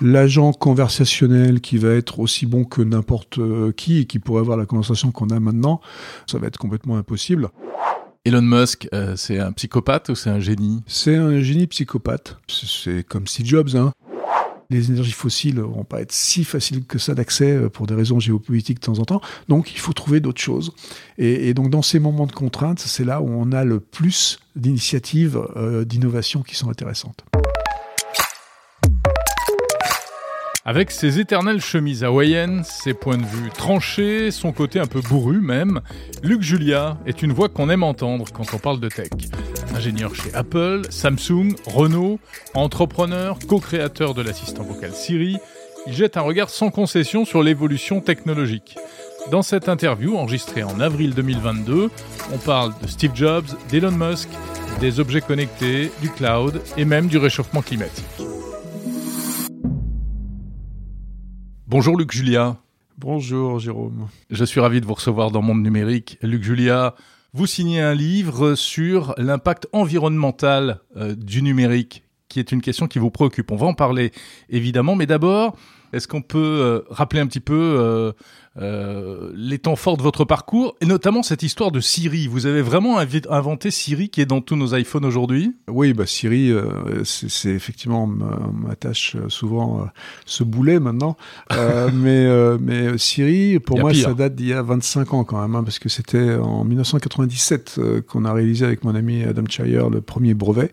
l'agent conversationnel qui va être aussi bon que n'importe qui et qui pourrait avoir la conversation qu'on a maintenant, ça va être complètement impossible. Elon Musk, euh, c'est un psychopathe ou c'est un génie? C'est un génie psychopathe. C'est comme Steve Jobs. Hein. Les énergies fossiles vont pas être si faciles que ça d'accès euh, pour des raisons géopolitiques de temps en temps. Donc il faut trouver d'autres choses. Et, donc dans ces moments de contrainte, c'est là où on a le plus d'initiatives euh, d'innovation qui sont intéressantes. Avec ses éternelles chemises hawaïennes, ses points de vue tranchés, son côté un peu bourru même, Luc Julia est une voix qu'on aime entendre quand on parle de tech. Ingénieur chez Apple, Samsung, Renault, entrepreneur, co-créateur de l'assistant vocal Siri, il jette un regard sans concession sur l'évolution technologique. Dans cette interview enregistrée en avril 2022, on parle de Steve Jobs, d'Elon Musk, des objets connectés, du cloud et même du réchauffement climatique. Bonjour Luc Julia. Bonjour Jérôme. Je suis ravi de vous recevoir dans Monde Numérique. Luc Julia, vous signez un livre sur l'impact environnemental euh, du numérique, qui est une question qui vous préoccupe. On va en parler évidemment, mais d'abord, est-ce qu'on peut euh, rappeler un petit peu euh, euh, les temps forts de votre parcours et notamment cette histoire de Siri Vous avez vraiment inventé Siri qui est dans tous nos iPhones aujourd'hui? Oui, bah Siri, c'est effectivement ma tâche souvent ce boulet maintenant. mais mais Siri, pour moi, ça date d'il y a 25 ans quand même, hein, parce que c'était en 1997 qu'on a réalisé avec mon ami Adam Chire le premier brevet.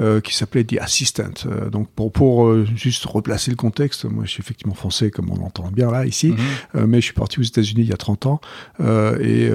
Euh, qui s'appelait The Assistant. Euh, donc pour, pour euh, juste replacer le contexte, moi je suis effectivement français comme on l'entend bien là ici, mhm. mais je suis parti aux États-Unis il y a 30 ans et,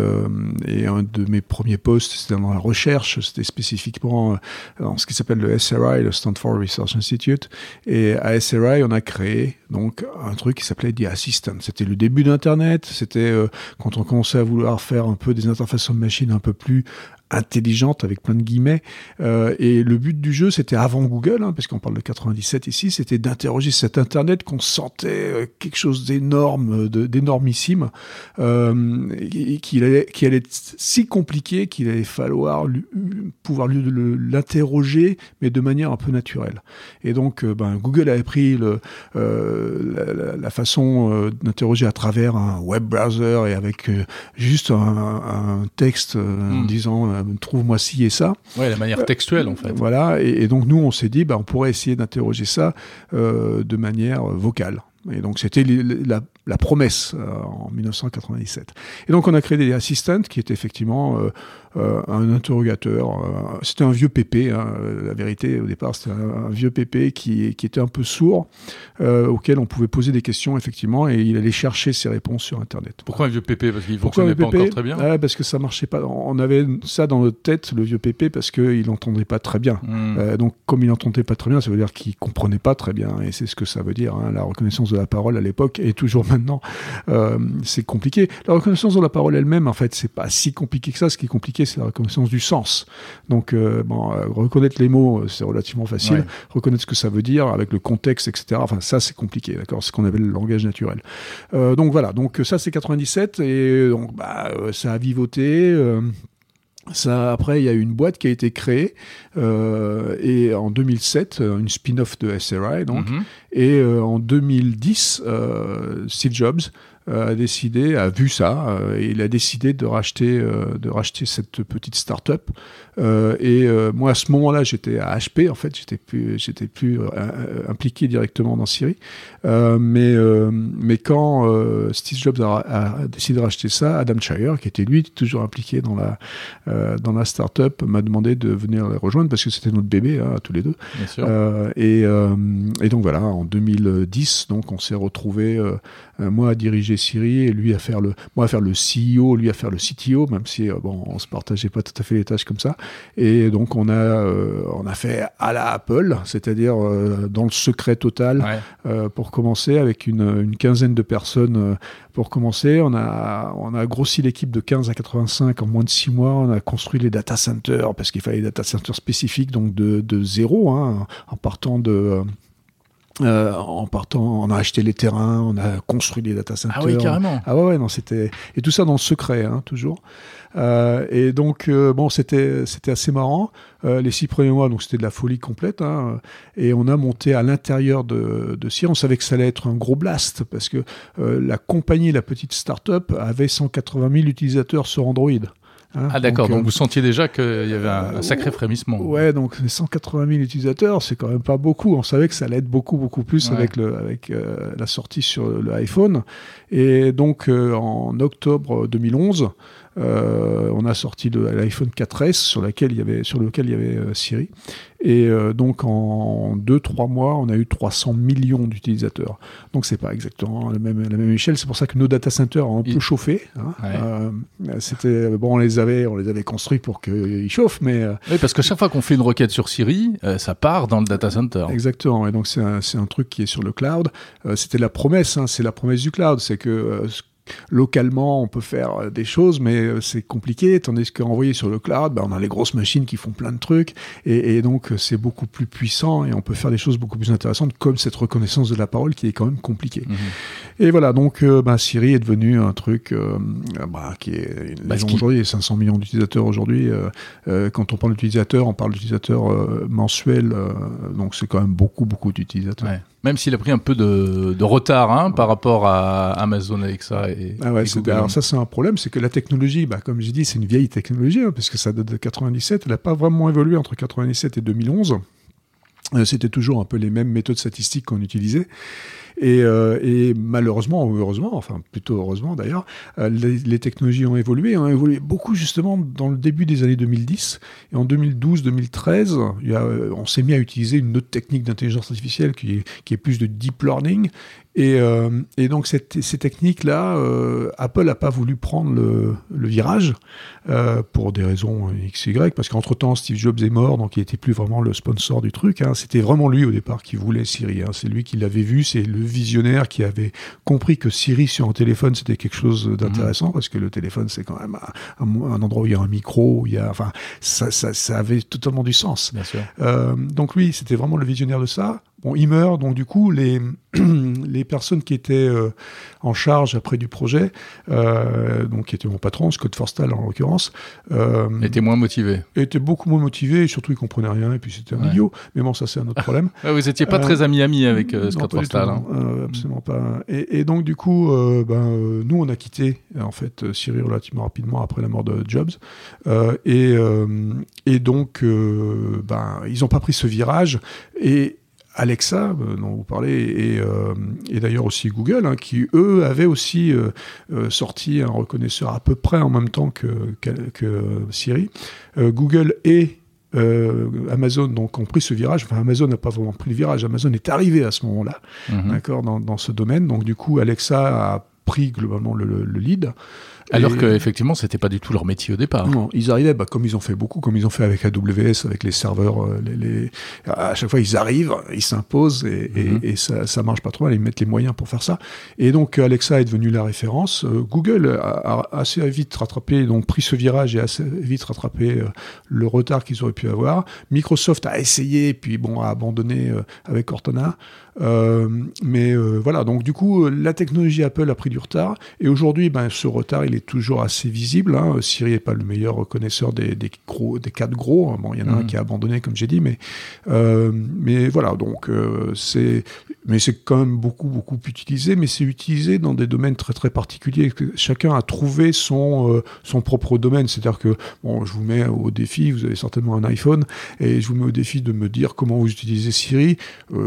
et un de mes premiers postes c'était dans la recherche, c'était spécifiquement dans ce qui s'appelle le SRI, le Stanford Research Institute. Et à SRI on a créé donc un truc qui s'appelait The Assistant. C'était le début d'Internet, c'était quand on commençait à vouloir faire un peu des interfaces de machine un peu plus intelligente avec plein de guillemets. Euh, et le but du jeu, c'était avant Google, hein, parce qu'on parle de 97 ici, c'était d'interroger cet Internet qu'on sentait euh, quelque chose d'énorme, d'énormissime, euh, et qui allait, qui allait être si compliqué qu'il allait falloir pouvoir l'interroger, mais de manière un peu naturelle. Et donc, euh, ben, Google avait pris le, euh, la, la, façon d'interroger à travers un web browser et avec juste un, un texte en hmm. disant euh, trouve-moi ci et ça. Ouais, la manière textuelle en fait. Voilà, et, donc nous on s'est dit, bah, on pourrait essayer d'interroger ça euh, de manière vocale. Et donc c'était la, la, promesse euh, en 1997. Et donc on a créé des assistants qui étaient effectivement euh, euh, un interrogateur. c'était un vieux pépé, hein, la vérité au départ c'était un, vieux pépé qui, qui, était un peu sourd, auquel on pouvait poser des questions effectivement et il allait chercher ses réponses sur Internet. Pourquoi un vieux pépé? Parce qu'il fonctionnait pas encore très bien ah, Parce que ça marchait pas. On avait ça dans notre tête, le vieux pépé, parce qu'il n'entendait pas très bien. Hmm. donc comme il n'entendait pas très bien, ça veut dire qu'il comprenait pas très bien et c'est ce que ça veut dire, hein, la reconnaissance de la parole à l'époque et toujours maintenant, euh, c'est compliqué. La reconnaissance de la parole elle-même, en fait, c'est pas si compliqué que ça. Ce qui est compliqué, c'est la reconnaissance du sens. Donc, euh, bon, euh, reconnaître les mots, c'est relativement facile. Reconnaître ce que ça veut dire avec le contexte, etc. Enfin, ça, c'est compliqué, d'accord? C'est ce qu'on appelle le langage naturel. donc voilà. Donc ça, c'est 97 et donc bah, ça a vivoté. Ça, après, il y a eu une boîte qui a été créée euh, et en 2007, euh, une spin-off de SRI donc, mhm. et euh, en 2010, euh, Steve Jobs a décidé, a vu ça, et il a décidé de racheter, de racheter cette petite start-up et euh, moi, à ce moment-là, j'étais à HP, en fait, j'étais plus, j'étais plus euh, impliqué directement dans Siri. mais, mais quand Steve Jobs a, décidé de racheter ça, Adam Shire, qui était lui toujours impliqué dans la, dans la start-up, m'a demandé de venir les rejoindre parce que c'était notre bébé, hein, tous les deux. Bien sûr. et, et donc voilà, en 2010, donc on s'est retrouvé moi à diriger Siri et lui à faire le, moi à faire le CEO, lui à faire le CTO, même si bon, on se partageait pas tout à fait les tâches comme ça. Et donc on a, euh, on a fait à la Apple, c'est-à-dire euh, dans le secret total euh, pour commencer avec une, une quinzaine de personnes pour commencer. On a, on a grossi l'équipe de 15 à 85 en moins de 6 mois. On a construit les data centers parce qu'il fallait des data centers spécifiques, donc de, de zéro, hein, en partant de Euh, en partant, on a acheté les terrains, on a construit des data centers. Ah oui, carrément. Ah ouais, ouais non, c'était et tout ça dans le secret, hein, toujours. Euh, et donc euh, bon, c'était c'était assez marrant. Euh, les six premiers mois, donc c'était de la folie complète. Hein, et on a monté à l'intérieur de, de Sierra. On savait que ça allait être un gros blast parce que euh, la compagnie, la petite start-up, avait 180 000 utilisateurs sur Android. Hein, ah d'accord, donc, euh, vous sentiez déjà qu'il y avait un, sacré frémissement. Ouais, donc 180 000 utilisateurs, c'est quand même pas beaucoup. On savait que ça allait être beaucoup, beaucoup plus avec, le, avec euh, la sortie sur l'iPhone. Et donc euh, en octobre 2011, euh, on a sorti l'iPhone 4S sur, laquelle il y avait, sur lequel il y avait euh, Siri. Et euh, donc en 2-3 mois, on a eu 300 millions d'utilisateurs. Donc c'est pas exactement la même, la même échelle. C'est pour ça que nos data centers ont un peu chauffé. Hein. C'était bon, on les avait, on les avait construits pour qu'ils chauffent, mais oui, parce que chaque fois qu'on fait une requête sur Siri, ça part dans le data center. Exactement. Et donc c'est un, un, truc qui est sur le cloud. C'était la promesse. Hein, c'est la promesse du cloud. C'est que localement, on peut faire euh, des choses, mais euh, c'est compliqué. Tandis qu'envoyé sur le cloud, ben, on a les grosses machines qui font plein de trucs, et, donc euh, c'est beaucoup plus puissant et on peut faire des choses beaucoup plus intéressantes, comme cette reconnaissance de la parole qui est quand même compliquée. Mhm. Et voilà, donc ben, Siri est devenu un truc bah, qui est bah, aujourd'hui. Il y a 500 millions d'utilisateurs aujourd'hui. quand on parle d'utilisateurs, on parle d'utilisateurs mensuels, donc c'est quand même beaucoup, beaucoup d'utilisateurs. Même s'il a pris un peu de, retard hein, par rapport à Amazon Alexa et, ah ouais, Alors ça c'est un problème, c'est que la technologie, bah, comme j'ai dit, c'est une vieille technologie, hein, puisque ça date de 97, elle n'a pas vraiment évolué entre 97 et 2011. Euh, c'était toujours un peu les mêmes méthodes statistiques qu'on utilisait. Et, euh, et, malheureusement, ou heureusement, enfin plutôt heureusement d'ailleurs, euh, les, technologies ont évolué, ont évolué beaucoup justement dans le début des années 2010. Et en 2012-2013, on s'est mis à utiliser une autre technique d'intelligence artificielle qui est, qui est plus de deep learning et, euh, et, donc cette, ces techniques-là, euh, Apple n'a pas voulu prendre le, virage euh, pour des raisons X, Y, parce qu'entre-temps, Steve Jobs est mort, donc il n'était plus vraiment le sponsor du truc. Hein. C'était vraiment lui au départ qui voulait Siri. Hein. C'est lui qui l'avait vu, c'est visionnaire qui avait compris que Siri sur un téléphone, c'était quelque chose d'intéressant, mhm. parce que le téléphone, c'est quand même un, un, endroit où il y a un micro, où il y a, enfin, ça, ça, ça avait totalement du sens. Bien sûr. Euh, donc lui, c'était vraiment le visionnaire de ça. Bon, il meurt, donc du coup, les, les personnes qui étaient euh, en charge après du projet, euh, donc qui étaient mon patron, Scott Forstall en l'occurrence, euh, étaient moins motivés. Étaient beaucoup moins motivés, et surtout ils comprenaient rien, et puis c'était un idiot. Mais bon, ça c'est un autre problème. vous n'étiez pas très ami-ami avec Scott Forstall. Hein. absolument pas. Et, et, donc du coup, ben, nous on a quitté en fait Siri relativement rapidement après la mort de Jobs, et, et donc ben, ils n'ont pas pris ce virage, et Alexa, euh, dont vous parlez, euh, et, d'ailleurs aussi Google, hein, qui eux avaient aussi euh, sorti un reconnaisseur à peu près en même temps que, que, Siri. Google et Amazon donc ont pris ce virage. Enfin, Amazon n'a pas vraiment pris le virage. Amazon est arrivé à ce moment-là, mhm. d'accord, dans, ce domaine. Donc du coup, Alexa a pris globalement le lead. Alors qu'effectivement, c'était pas du tout leur métier au départ. Non, ils arrivaient, bah, comme ils ont fait beaucoup, comme ils ont fait avec AWS, avec les serveurs, euh, les, les... à chaque fois ils arrivent, ils s'imposent et, et, mhm. et, ça, ça marche pas trop mal, ils mettent les moyens pour faire ça. Et donc Alexa est devenu la référence. Euh, Google a, assez vite rattrapé, donc pris ce virage et assez vite rattrapé euh, le retard qu'ils auraient pu avoir. Microsoft a essayé, puis bon, a abandonné avec Cortana. Euh, mais euh, voilà, donc du coup, la technologie Apple a pris du retard. Et aujourd'hui, ben, ce retard, il est toujours assez visible. Hein. Siri n'est pas le meilleur reconnaisseur des, des, gros, des quatre gros. Bon, il y en a un mhm. qui a abandonné, comme j'ai dit, mais, euh, mais voilà, donc c'est mais c'est quand même beaucoup, beaucoup utilisé, mais c'est utilisé dans des domaines très, très particuliers. Chacun a trouvé son, son propre domaine. C'est-à-dire que, bon, je vous mets au défi, vous avez certainement un iPhone, et je vous mets au défi de me dire comment vous utilisez Siri.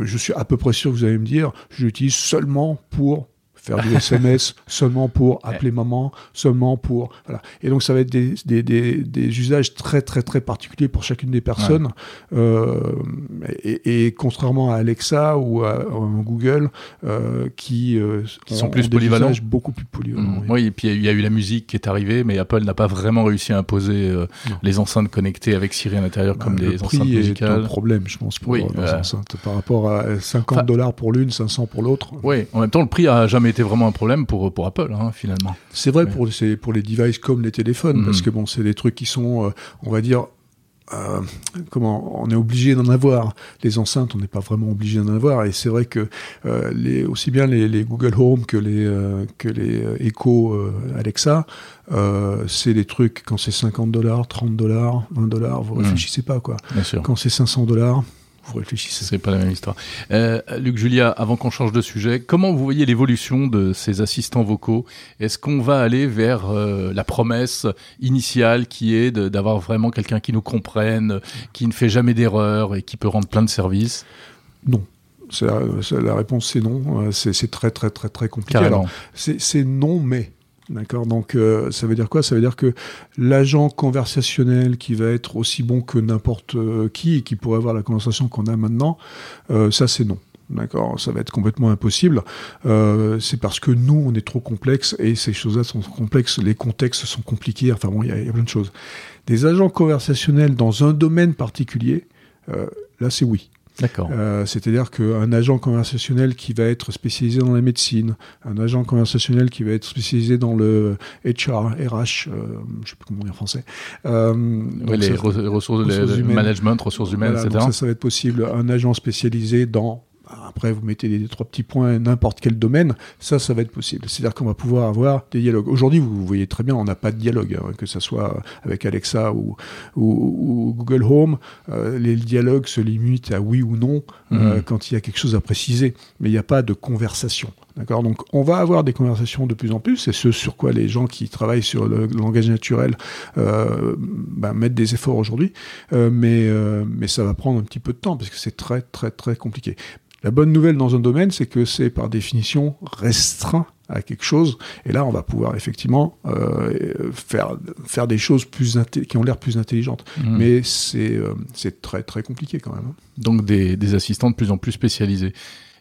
je suis à peu près sûr vous allez me dire, je l'utilise seulement pour faire du SMS seulement pour appeler maman, seulement pour voilà. Et donc ça va être des, des, des, des usages très très très particuliers pour chacune des personnes. Euh, et, et, contrairement à Alexa ou à, Google, euh, qui, euh, sont plus polyvalents, beaucoup plus polyvalents. Mmh. Oui. et puis il y a eu la musique qui est arrivée, mais Apple n'a pas vraiment réussi à imposer les enceintes connectées avec Siri à l'intérieur comme bah, des enceintes musicales. C'est un problème, je pense, pour les enceintes par rapport à 50 dollars pour l'une, 500 pour l'autre. Oui, en même temps, le prix a jamais été vraiment un problème pour, pour Apple, hein, finalement. C'est vrai pour, pour les devices comme les téléphones, parce mhm. que bon, c'est des trucs qui sont, euh, on va dire, euh, comment on est obligé d'en avoir. Les enceintes, on n'est pas vraiment obligé d'en avoir. Et c'est vrai que euh, les, aussi bien les, Google Home que les euh, que les Echo Alexa, c'est des trucs quand c'est 50 dollars, 30 dollars, 20 dollars, vous mmh. réfléchissez pas quoi. Quand c'est 500 dollars, vous réfléchissez. C'est pas la même histoire. Euh, Luc Julia, avant qu'on change de sujet, comment vous voyez l'évolution de ces assistants vocaux? Est-ce qu'on va aller vers euh, la promesse initiale qui est d'avoir vraiment quelqu'un qui nous comprenne, qui ne fait jamais d'erreur et qui peut rendre plein de services? Non. La, la, réponse c'est non. Euh, c'est très très très très compliqué. Alors c'est non mais D'accord Donc euh, ça veut dire quoi? Ça veut dire que l'agent conversationnel qui va être aussi bon que n'importe euh, qui et qui pourrait avoir la conversation qu'on a maintenant, euh, ça c'est non. D'accord, ça va être complètement impossible. c'est parce que nous, on est trop complexe et ces choses-là sont complexes, les contextes sont compliqués. Enfin bon, il y, a plein de choses. Des agents conversationnels dans un domaine particulier, là, c'est oui. D'accord. Euh, c'est-à-dire qu'un agent conversationnel qui va être spécialisé dans la médecine, un agent conversationnel qui va être spécialisé dans le HR, RH, euh, je ne sais plus comment dire en français. Euh, les ressources, humaines. management, ressources humaines, etc. ça, ça va être possible. Un agent spécialisé dans après, vous mettez les trois petits points, n'importe quel domaine, ça, ça va être possible. C'est-à-dire qu'on va pouvoir avoir des dialogues. Aujourd'hui, vous voyez très bien, on n'a pas de dialogue, hein, que ce soit avec Alexa ou, ou, Google Home. Euh, les dialogues se limitent à oui ou non euh, mhm. quand il y a quelque chose à préciser, mais il n'y a pas de conversation. D'accord? Donc, on va avoir des conversations de plus en plus, c'est ce sur quoi les gens qui travaillent sur le langage naturel euh, ben, mettent des efforts aujourd'hui, mais, mais ça va prendre un petit peu de temps parce que c'est très, très, très compliqué. La bonne nouvelle dans un domaine, c'est que c'est par définition restreint à quelque chose. Et là, on va pouvoir effectivement euh, faire, faire des choses plus qui ont l'air plus intelligentes. Mmh. Mais c'est euh, c'est très très compliqué quand même. Hein. Donc des, des, assistants de plus en plus spécialisés.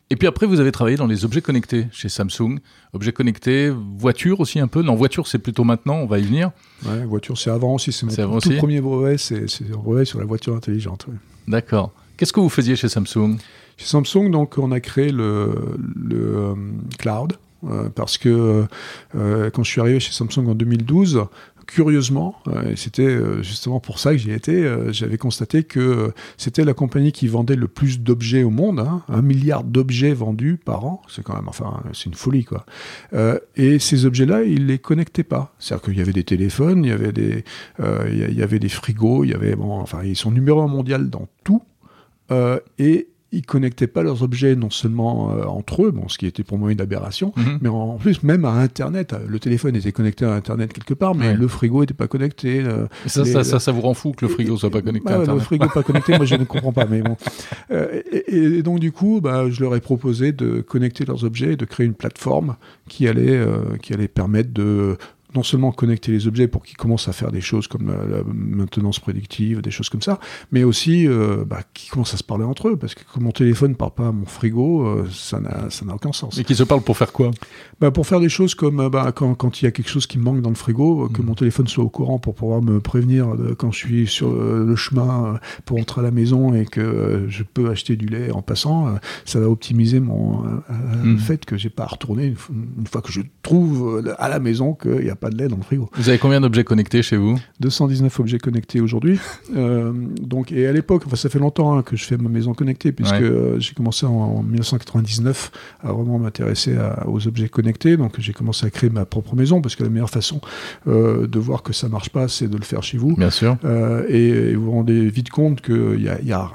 Et puis après, vous avez travaillé dans les objets connectés chez Samsung. Objets connectés, voiture aussi un peu? Non, voiture, c'est plutôt maintenant, on va y venir. Ouais, voiture, c'est avant aussi. C'est mon tout premier brevet, c'est un brevet sur la voiture intelligente. D'accord. Qu'est-ce que vous faisiez chez Samsung? Chez Samsung, donc, on a créé le, euh, cloud. Euh, parce que euh, quand je suis arrivé chez Samsung en 2012, curieusement, et c'était justement pour ça que j'y étais, j'avais constaté que c'était la compagnie qui vendait le plus d'objets au monde, hein, un milliard d'objets vendus par an, c'est quand même, enfin, c'est une folie quoi. et ces objets-là, ils les connectaient pas, c'est-à-dire qu'il y avait des téléphones, il y avait des, il y avait des frigos, il y avait, bon, enfin, ils sont numéro un mondial dans tout, et ils connectaient pas leurs objets non seulement euh, entre eux, bon, ce qui était pour moi une aberration, mhm. mais en plus même à Internet. Le téléphone était connecté à Internet quelque part, mais le frigo n'était pas connecté. ça, ça, ça, vous rend fou que le frigo soit pas connecté à Internet. Le frigo pas connecté, moi je ne comprends pas. Mais bon. Euh, et, donc du coup, bah, je leur ai proposé de connecter leurs objets, et de créer une plateforme qui allait, qui allait permettre de non seulement connecter les objets pour qu'ils commencent à faire des choses comme la, maintenance prédictive, des choses comme ça, mais aussi euh, bah, qu'ils commencent à se parler entre eux, parce que mon téléphone ne parle pas à mon frigo, euh, ça n'a aucun sens. Et qu'ils se parlent pour faire quoi? Bah, Pour faire des choses comme euh, bah, quand, quand, il y a quelque chose qui me manque dans le frigo, que mm. mon téléphone soit au courant pour pouvoir me prévenir quand je suis sur le chemin pour entrer à la maison et que je peux acheter du lait en passant, ça va optimiser mon, le mm. fait que j'ai pas à retourner une, une, fois que je trouve à la maison qu'il y a pas de lait dans le frigo. Vous avez combien d'objets connectés chez vous? 219 objets connectés aujourd'hui. euh, donc, et à l'époque, enfin, ça fait longtemps hein, que je fais ma maison connectée, puisque euh, j'ai commencé en, 1999 à vraiment m'intéresser aux objets connectés. Donc, j'ai commencé à créer ma propre maison, parce que la meilleure façon euh, de voir que ça marche pas, c'est de le faire chez vous. Bien sûr. Euh, et, vous vous rendez vite compte qu'il y a, y a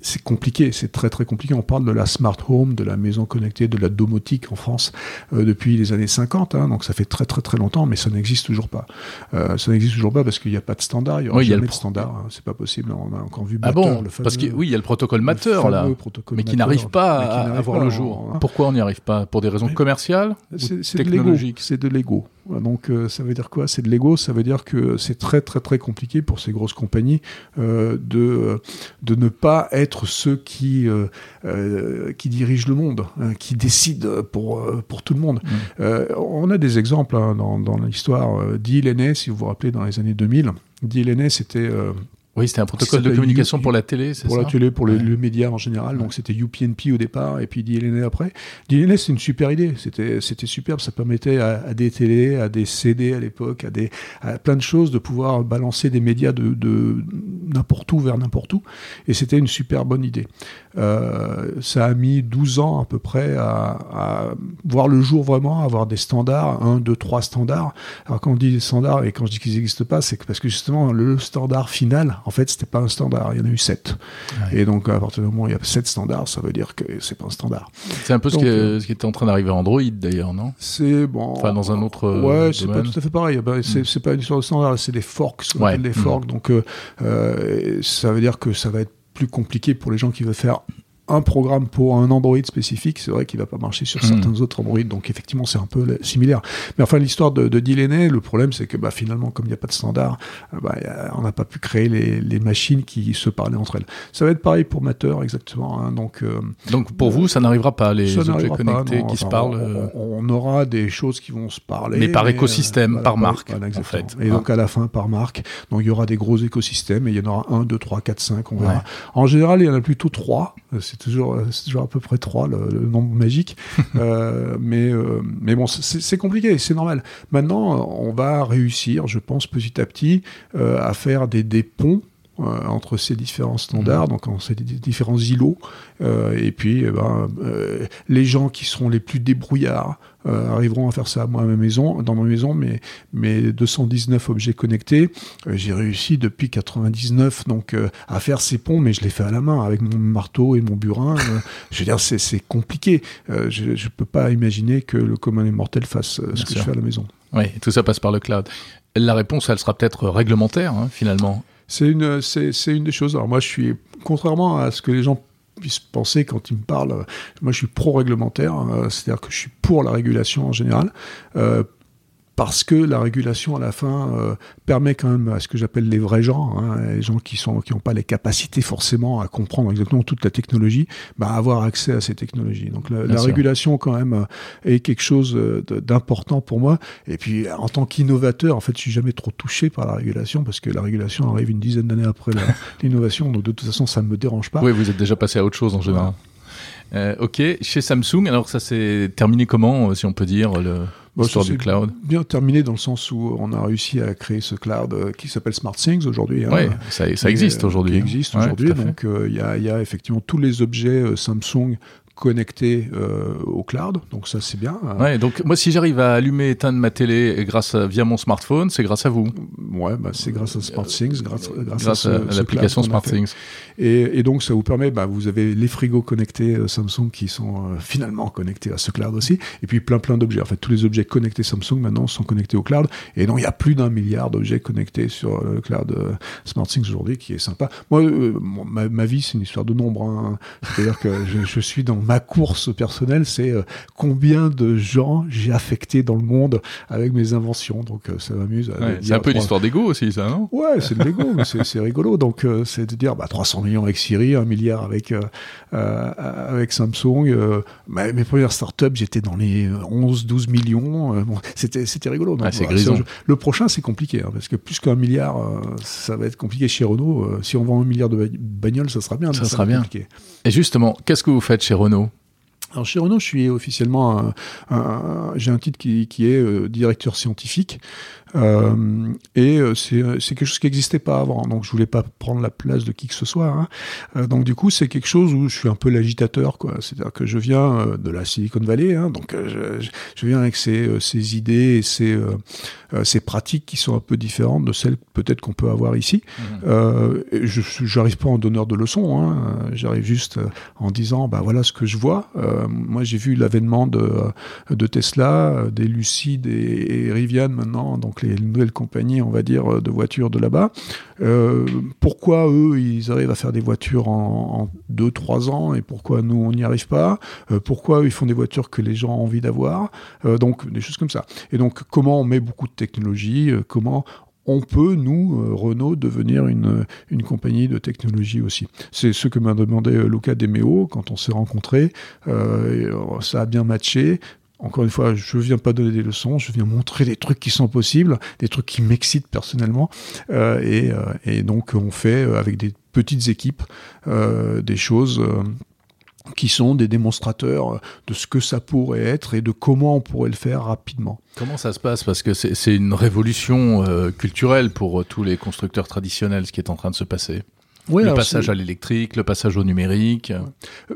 c'est compliqué, c'est très très compliqué. On parle de la smart home, de la maison connectée, de la domotique en France euh, depuis les années 50, hein, donc ça fait très très très longtemps, mais ça n'existe toujours pas. Euh, ça n'existe toujours pas parce qu'il n'y a pas de standard, il n'y aura jamais de standard, hein, c'est pas possible. On a encore vu ah bon Parce que oui, il y a le protocole Matter là, mais qui n'arrive pas à, voir le jour. Hein. Pourquoi on n'y arrive pas? Pour des raisons commerciales C'est technologiques? C'est de l'ego. Donc euh, ça veut dire quoi? C'est de l'ego, ça veut dire que c'est très très très compliqué pour ces grosses compagnies euh, de, de ne pas être ceux qui, euh, qui dirigent le monde, hein, qui décident pour, pour tout le monde. Mmh. on a des exemples hein, dans, dans l'histoire. Dee Lenné, si vous vous rappelez, dans les années 2000, Dee Lenné, c'était Oui, c'était un protocole de communication pour la télé, c'est ça Pour la télé, pour les, médias en général. Donc c'était UPnP au départ et puis DLNA après. DLNA, c'est une super idée. C'était c'était superbe. Ça permettait à, des télés, à des CD à l'époque, à des à plein de choses de pouvoir balancer des médias de, de n'importe où vers n'importe où. Et c'était une super bonne idée. Euh, ça a mis 12 ans à peu près à, à, voir le jour vraiment, à avoir des standards, un, deux, trois standards. Alors quand on dit des standards et quand je dis qu'ils n'existent pas, c'est parce que justement le standard final en fait, c'était pas un standard. Il y en a eu sept. Et donc, à partir du moment où il y a sept standards, ça veut dire que c'est pas un standard. C'est un peu euh, ce, qui était en train d'arriver à Android, d'ailleurs, non? C'est bon. Enfin, dans un autre. Ouais, c'est pas tout à fait pareil. Bah, c'est pas une histoire de standard, c'est des forks, ce appelle des hmm. forks. Donc, euh, euh, ça veut dire que ça va être plus compliqué pour les gens qui veulent faire un programme pour un Android spécifique, c'est vrai qu'il va pas marcher sur hmm. certains autres Android, donc effectivement c'est un peu similaire. Mais enfin l'histoire de, de le problème c'est que bah, finalement comme il n'y a pas de standard, euh, bah, on n'a pas pu créer les, les, machines qui se parlaient entre elles. Ça va être pareil pour Matter exactement. Hein, donc, euh, donc pour vous ça n'arrivera pas les objets connectés qui se parlent. Euh, on, aura des choses qui vont se parler. Mais par écosystème, par marque en fait. Et donc à la fin par marque. Donc il y aura des gros écosystèmes et il y en aura un, deux, trois, quatre, cinq, on verra. En général il y en a plutôt trois. C'est toujours, c'est toujours à peu près 3, le, nombre magique. euh, mais, euh, mais bon, c'est compliqué, c'est normal. Maintenant, on va réussir, je pense, petit à petit, euh, à faire des, des ponts euh, entre ces différents standards, mmh. donc en ces différents îlots. Euh, et puis, eh ben, euh, les gens qui seront les plus débrouillards arriveront à faire ça à moi à ma maison, dans ma maison, mais mes 219 objets connectés, j'ai réussi depuis 99 donc à faire ces ponts, mais je les fais à la main avec mon marteau et mon burin. je veux dire, c'est compliqué. je ne peux pas imaginer que le commun mortel fasse ce que je fais à la maison. Oui, tout ça passe par le cloud. La réponse, elle sera peut-être réglementaire, hein, finalement. C'est une, c'est, une des choses. Alors moi, je suis, contrairement à ce que les gens puissent penser quand ils me parlent, moi, je suis pro-réglementaire, euh, c'est-à-dire que je suis pour la régulation en général. Euh, parce que la régulation à la fin euh, permet quand même à ce que j'appelle les vrais gens, hein, les gens qui sont qui n'ont pas les capacités forcément à comprendre exactement toute la technologie, bah, avoir accès à ces technologies. Donc la, régulation quand même euh, est quelque chose euh, d'important pour moi. Et puis en tant qu'innovateur, en fait, je suis jamais trop touché par la régulation parce que la régulation arrive une dizaine d'années après l'innovation, donc de toute façon ça ne me dérange pas. Oui, vous êtes déjà passé à autre chose en général. ok, chez Samsung, alors ça s'est terminé comment, si on peut dire le l'histoire du cloud Bien terminé dans le sens où on a réussi à créer ce cloud euh, qui s'appelle SmartThings aujourd'hui. Hein. Oui, ça, ça, existe euh, aujourd'hui. Qui existe aujourd'hui. Donc euh, il y, a, effectivement tous les objets Samsung connecté euh, au cloud, donc ça c'est bien. Ouais, donc moi si j'arrive à allumer et éteindre ma télé grâce à, via mon smartphone, c'est grâce à vous. Ouais, bah, c'est grâce à SmartThings, grâce, grâce, à, l'application SmartThings. Et, et, donc ça vous permet, bah, vous avez les frigos connectés euh, Samsung qui sont euh, finalement connectés à ce cloud aussi, et puis plein plein d'objets. En fait, tous les objets connectés Samsung maintenant sont connectés au cloud, et donc il y a plus d'un milliard d'objets connectés sur le cloud SmartThings aujourd'hui, qui est sympa. Moi, ma, ma, vie c'est une histoire de nombre. Hein. C'est-à-dire que je, je suis dans ma course personnelle, c'est euh, combien de gens j'ai affecté dans le monde avec mes inventions. Donc euh, ça m'amuse. c'est un peu l'histoire d'ego aussi, ça, non? Ouais, c'est de l'ego, mais c'est rigolo. Donc euh, c'est de dire bah, 300 millions avec Siri, 1 milliard avec avec Samsung. mes premières startups, j'étais dans les 11-12 millions. Bon, c'était c'était rigolo. Donc, c'est le prochain, c'est compliqué hein, parce que plus qu'un milliard, ça va être compliqué chez Renault. si on vend un milliard de bagnoles, ça sera bien. Ça, sera bien. Et justement, qu'est-ce que vous faites chez Renault? know alors chez Renault, je suis officiellement, j'ai un titre qui, qui est euh, directeur scientifique. Euh, et euh, c'est quelque chose qui n'existait pas avant, donc je voulais pas prendre la place de qui que ce soit. Hein. Euh, donc du coup, c'est quelque chose où je suis un peu l'agitateur, quoi. C'est-à-dire que je viens de la Silicon Valley, hein, donc je, je, viens avec ces, ces idées et ces, ces pratiques qui sont un peu différentes de celles peut-être qu'on peut avoir ici. Mmh. je n'arrive pas en donneur de leçons, hein. j'arrive juste en disant, bah voilà ce que je vois. Moi, j'ai vu l'avènement de, de Tesla, des Lucid et, Rivian maintenant, donc les nouvelles compagnies, on va dire, euh, de voitures de là-bas. Euh, pourquoi eux, ils arrivent à faire des voitures en 2-3 ans et pourquoi nous, on n'y arrive pas? Euh, Pourquoi eux, ils font des voitures que les gens ont envie d'avoir? Donc, des choses comme ça. Et donc, comment on met beaucoup de technologie? Comment on peut, nous, Renault, devenir une, une compagnie de technologie aussi. C'est ce que m'a demandé Luca Demeo quand on s'est rencontrés. ça a bien matché encore une fois, je viens pas donner des leçons, je viens montrer des trucs qui sont possibles, des trucs qui m'excitent personnellement. Euh, et, euh, donc, on fait euh, avec des petites équipes euh, des choses qui sont des démonstrateurs de ce que ça pourrait être et de comment on pourrait le faire rapidement. Comment ça se passe? Parce que c'est une révolution culturelle pour tous les constructeurs traditionnels, ce qui est en train de se passer le passage à l'électrique, le passage au numérique. Euh,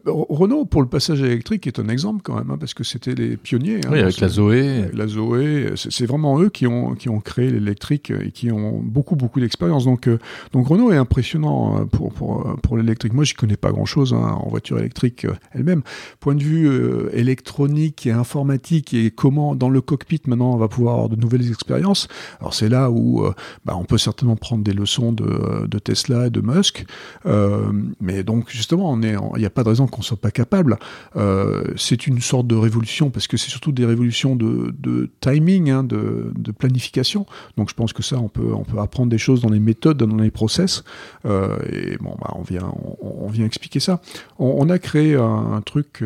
Renault, pour le passage à l'électrique, est un exemple quand même, hein, parce que c'était les pionniers. Hein, oui, avec la Zoé. la Zoé, c'est vraiment eux qui ont, qui ont créé l'électrique et qui ont beaucoup, beaucoup d'expérience. Donc, euh, donc Renault est impressionnant euh, pour, pour, pour l'électrique. Moi, je connais pas grand-chose hein, en voiture électrique elle-même. Point de vue électronique et informatique et comment, dans le cockpit, maintenant, on va pouvoir avoir de nouvelles expériences. Alors, c'est là où bah, on peut certainement prendre des leçons de, de Tesla et de Musk. Euh, mais donc justement, il n'y a pas de raison qu'on soit pas capable. Euh, c'est une sorte de révolution parce que c'est surtout des révolutions de, timing, hein, de, planification. Donc je pense que ça, on peut, apprendre des choses dans les méthodes, dans les process. Euh, et bon, bah, on vient, on, vient expliquer ça. On, a créé un, truc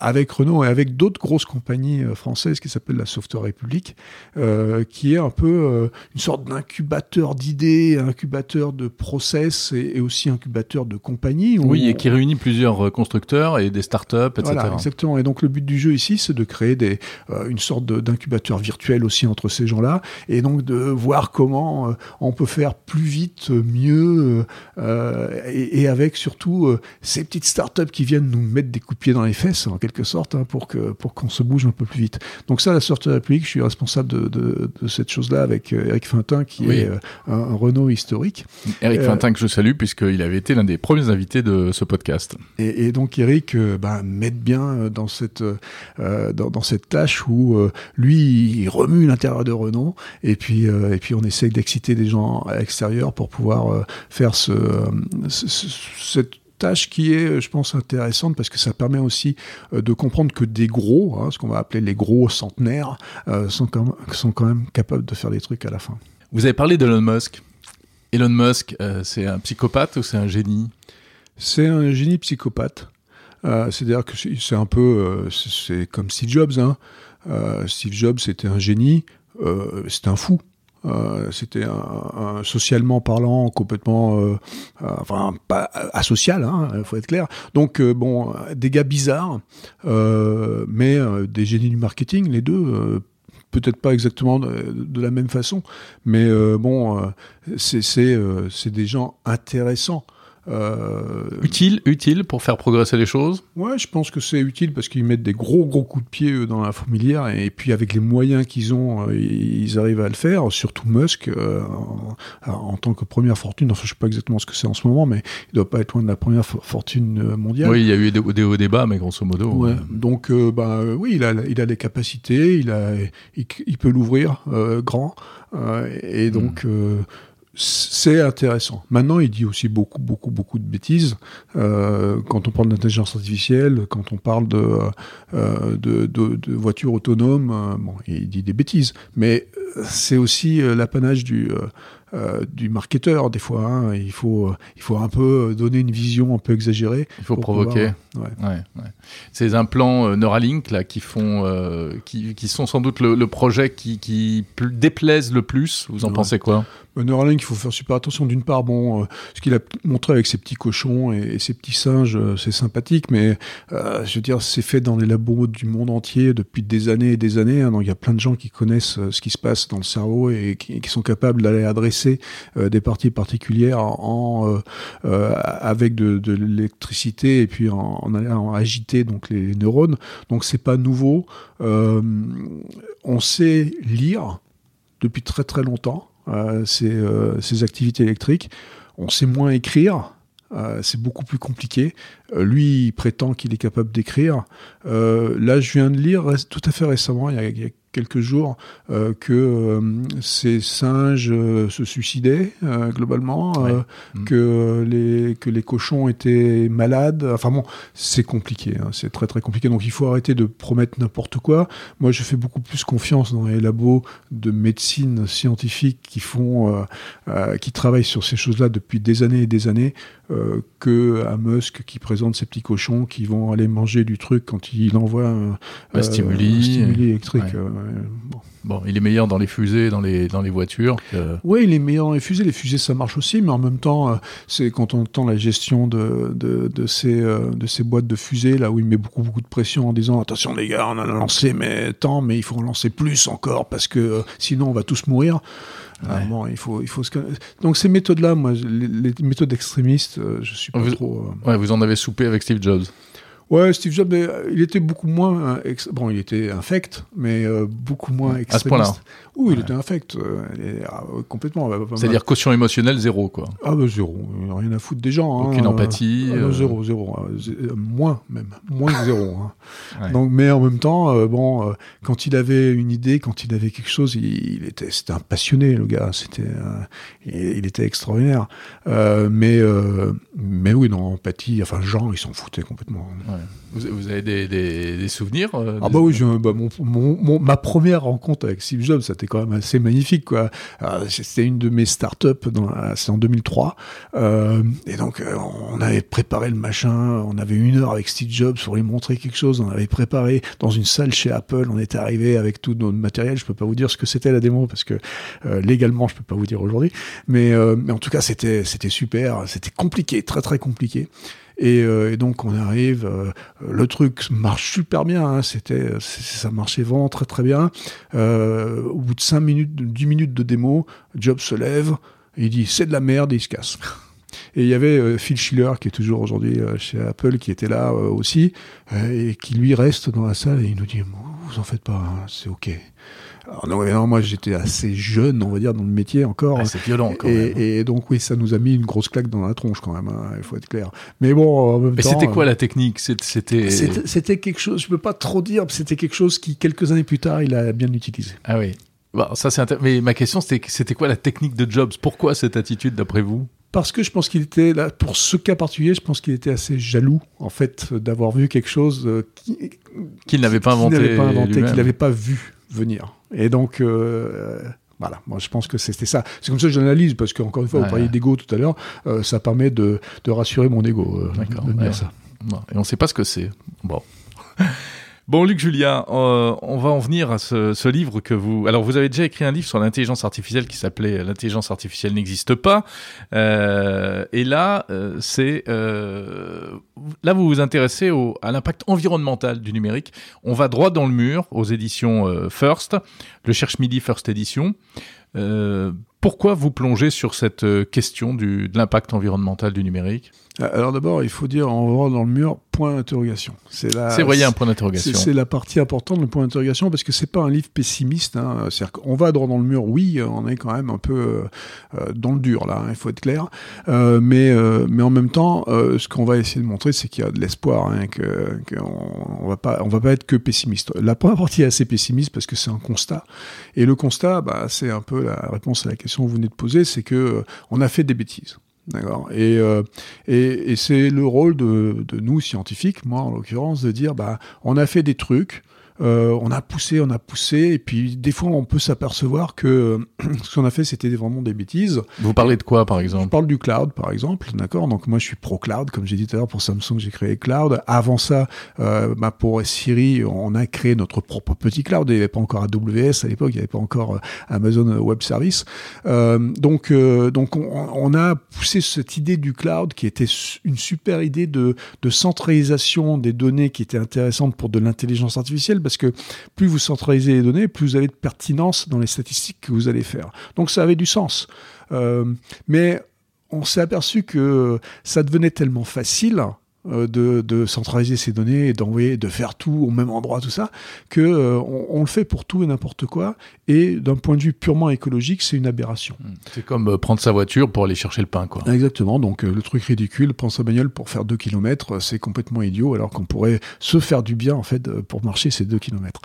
avec Renault et avec d'autres grosses compagnies françaises qui s'appelle la Software République, qui est un peu une sorte d'incubateur d'idées, incubateur de process et, aussi incubateur de compagnies. Oui, et qui réunit plusieurs euh, constructeurs et des startups, etc. Voilà, exactement. Et donc le but du jeu ici, c'est de créer des, euh, une sorte d'incubateur virtuel aussi entre ces gens-là, et donc de voir comment euh, on peut faire plus vite, mieux, et, avec surtout ces petites startups qui viennent nous mettre des coups de pied dans les fesses, en quelque sorte, hein, pour que pour qu'on se bouge un peu plus vite. Donc ça, la sortie de la publique, je suis responsable de, de, cette chose-là avec Eric Fintin, qui est un, Renault historique. Eric Fintin que je salue puisqu'il avait été l'un des premiers invités de ce podcast. Et, donc Eric euh, ben, m'aide bien euh, dans cette, euh, dans, cette tâche où lui, il remue l'intérieur de Renault et puis, et puis on essaie d'exciter des gens à l'extérieur pour pouvoir faire ce, cette tâche qui est, je pense, intéressante parce que ça permet aussi de comprendre que des gros, hein, ce qu'on va appeler les gros centenaires, sont, quand même, sont quand même capables de faire des trucs à la fin. Vous avez parlé d'Elon Musk. Elon Musk, euh, c'est un psychopathe ou c'est un génie? C'est un génie psychopathe. Euh, c'est-à-dire que c'est un peu, euh, comme Steve Jobs. Hein. Steve Jobs, c'était un génie, c'était un fou. c'était socialement parlant complètement enfin pas asocial il hein, faut être clair donc bon des gars bizarres mais des génies du marketing les deux peut-être pas exactement de, la même façon, mais euh, bon, euh, euh, c'est des gens intéressants. Euh, utile, utile pour faire progresser les choses Ouais, je pense que c'est utile parce qu'ils mettent des gros gros coups de pied dans la fourmilière et puis avec les moyens qu'ils ont, euh, ils arrivent à le faire. Surtout Musk euh, en, tant que première fortune. Enfin, je sais pas exactement ce que c'est en ce moment, mais il doit pas être loin de la première fortune mondiale. Oui, il y a eu des, hauts des bas, mais grosso modo. Ouais. Donc, bah oui, il a il a des capacités, il a il, peut l'ouvrir grand et donc. Hmm c'est intéressant. Maintenant, il dit aussi beaucoup, beaucoup, beaucoup de bêtises. Euh, quand on parle d'intelligence artificielle, quand on parle de, euh, de, de, de, voitures autonomes, euh, bon, il dit des bêtises. Mais c'est aussi l'apanage du, euh, du marketeur des fois. Hein. Il, faut, euh, il faut un peu donner une vision un peu exagérée. Il faut provoquer. Ces implants euh, Neuralink là, qui, font, qui, qui, sont sans doute le, projet qui, qui déplaise le plus, vous en pensez quoi? Neuralink, il faut faire super attention. D'une part, bon, ce qu'il a montré avec ses petits cochons et, ses petits singes, c'est sympathique, mais je veux dire, c'est fait dans les labos du monde entier depuis des années et des années. Hein. donc il y a plein de gens qui connaissent ce qui se passe dans le cerveau et qui, qui sont capables d'aller adresser euh, des parties particulières euh, euh, avec de, l'électricité et puis en, agiter donc les neurones. Donc c'est pas nouveau. on sait lire depuis très très longtemps ces, activités électriques. On sait moins écrire. c'est beaucoup plus compliqué. lui, prétend qu'il est capable d'écrire. là, je viens de lire tout à fait récemment, quelques jours euh, que euh, ces singes euh, se suicidaient globalement, que les que les cochons étaient malades. Enfin bon, c'est compliqué, hein, c'est très très compliqué. Donc il faut arrêter de promettre n'importe quoi. Moi, je fais beaucoup plus confiance dans les labos de médecine scientifique qui font, qui travaillent sur ces choses-là depuis des années et des années, que à Musk qui présente ces petits cochons qui vont aller manger du truc quand il envoie un, un stimuli, électrique. Bon. Bon, il est meilleur dans les fusées, dans les, dans les voitures. Oui, il est meilleur dans les fusées. Les fusées, ça marche aussi, mais en même temps, euh, c'est quand on entend la gestion de, de, de ces, euh, de ces boîtes de fusées, là où il met beaucoup, beaucoup de pression en disant attention les gars, on a lancé mais tant, mais il faut en lancer plus encore parce que euh, sinon on va tous mourir. bon, il faut, il faut Donc ces méthodes-là, moi, les, méthodes extrémistes, je suis pas trop. Ouais, vous en avez soupé avec Steve Jobs. Ouais, Steve Jobs, euh, il était beaucoup moins. Euh, bon, il était infect, mais euh, beaucoup moins extrémiste. À ce point-là Oui, il était infect, ah, complètement. C'est-à-dire caution émotionnelle, zéro, quoi. Ah, bah, zéro. Rien à foutre des gens. Hein. Aucune empathie. Ah, zéro, zéro. moins, même. Moins que zéro. Hein. Donc, mais en même temps, bon, quand il avait une idée, quand il avait quelque chose, il, était, c'était un passionné, le gars. C'était, il, était extraordinaire. mais, mais oui, non, empathie, enfin, Jean, il s'en foutait complètement. Vous, avez des, souvenirs euh, Ah bah oui, bah, mon, ma première rencontre avec Steve Jobs, c'était quand même assez magnifique. quoi. Euh, c'était une de mes startups, c'est en 2003. Euh, et donc, on avait préparé le machin, on avait une heure avec Steve Jobs pour lui montrer quelque chose. On avait préparé dans une salle chez Apple, on était arrivé avec tout notre matériel. Je peux pas vous dire ce que c'était la démo, parce que légalement, je peux pas vous dire aujourd'hui. Mais, mais en tout cas, c'était super, c'était compliqué, très très compliqué. Euh, et, donc on arrive, euh, le truc marche super bien, hein, c'était, ça marchait vraiment très très bien. Euh, au bout de 5 minutes, 10 minutes de démo, Job se lève, il dit c'est de la merde et il se casse. Et il y avait Phil Schiller, qui est toujours aujourd'hui chez Apple, qui était là aussi, et qui lui reste dans la salle et il nous dit, vous en faites pas, hein, c'est ok. Alors, non, moi j'étais assez jeune, on va dire, dans le métier encore. c'est violent quand et, même. Et donc oui, ça nous a mis une grosse claque dans la tronche quand même, hein, il faut être clair. Mais bon, en même Mais c'était quoi la technique? C'était c'était quelque chose, je peux pas trop dire, c'était quelque chose qui quelques années plus tard, il a bien utilisé. Ah oui. Bon, ça c'est Mais ma question c'était c'était quoi la technique de Jobs? Pourquoi cette attitude d'après vous? Parce que je pense qu'il était là pour ce cas particulier, je pense qu'il était assez jaloux en fait d'avoir vu quelque chose euh, qu'il n'avait pas inventé, qu'il n'avait pas vu venir. Et donc, euh, voilà, moi je pense que c'était ça. C'est comme ça que j'analyse, parce qu'encore une fois, vous parliez d'ego tout à l'heure, euh, ça permet de, de, rassurer mon ego. Euh, D'accord. et on ne sait pas ce que c'est. Bon. Bon, Luc Julia, euh, on va en venir à ce, livre que vous. Alors, vous avez déjà écrit un livre sur l'intelligence artificielle qui s'appelait L'intelligence artificielle n'existe pas. Euh, et là, euh, c'est là vous vous intéressez au, à l'impact environnemental du numérique. On va droit dans le mur aux éditions First, le Cherche Midi First Edition. Pourquoi vous plongez sur cette question du, de l'impact environnemental du numérique? Alors d'abord, il faut dire on va dans le mur point d'interrogation. C'est vrai, un point d'interrogation. C'est la partie importante le point d'interrogation parce que c'est pas un livre pessimiste. Hein. C'est-à-dire qu'on va droit dans le mur. Oui, on est quand même un peu euh, dans le dur là. Hein, il faut être clair. Euh, mais euh, mais en même temps, euh, ce qu'on va essayer de montrer, c'est qu'il y a de l'espoir. Hein, que qu'on on va pas on va pas être que pessimiste. La première partie est assez pessimiste parce que c'est un constat. Et le constat, bah, c'est un peu la réponse à la question que vous venez de poser, c'est que on a fait des bêtises. D'accord? Et, euh, et, et c'est le rôle de, de, nous scientifiques, moi en l'occurrence, de dire bah on a fait des trucs, euh, on a poussé, on a poussé, et puis des fois on peut s'apercevoir que ce qu'on a fait c'était vraiment des bêtises. Vous parlez de quoi par exemple? Je parle du cloud par exemple, d'accord? Donc moi je suis pro cloud, comme j'ai dit tout à l'heure pour Samsung j'ai créé cloud. Avant ça, euh, bah, pour Siri on a créé notre propre petit cloud. Il n'y avait pas encore AWS à l'époque, il n'y avait pas encore euh, Amazon Web Service. Euh, donc euh, donc on, on, a poussé cette idée du cloud qui était une super idée de, de centralisation des données qui était intéressante pour de l'intelligence artificielle parce que plus vous centralisez les données, plus vous avez de pertinence dans les statistiques que vous allez faire. Donc ça avait du sens. Euh, mais on s'est aperçu que ça devenait tellement facile de, de, centraliser ces données et d'envoyer, de faire tout au même endroit, tout ça, que euh, on, le fait pour tout et n'importe quoi. Et d'un point de vue purement écologique, c'est une aberration. Mmh. C'est comme euh, prendre sa voiture pour aller chercher le pain, quoi. Exactement. Donc le truc ridicule, prendre sa bagnole pour faire 2 km, c'est complètement idiot, alors qu'on pourrait se faire du bien en fait pour marcher ces 2 km.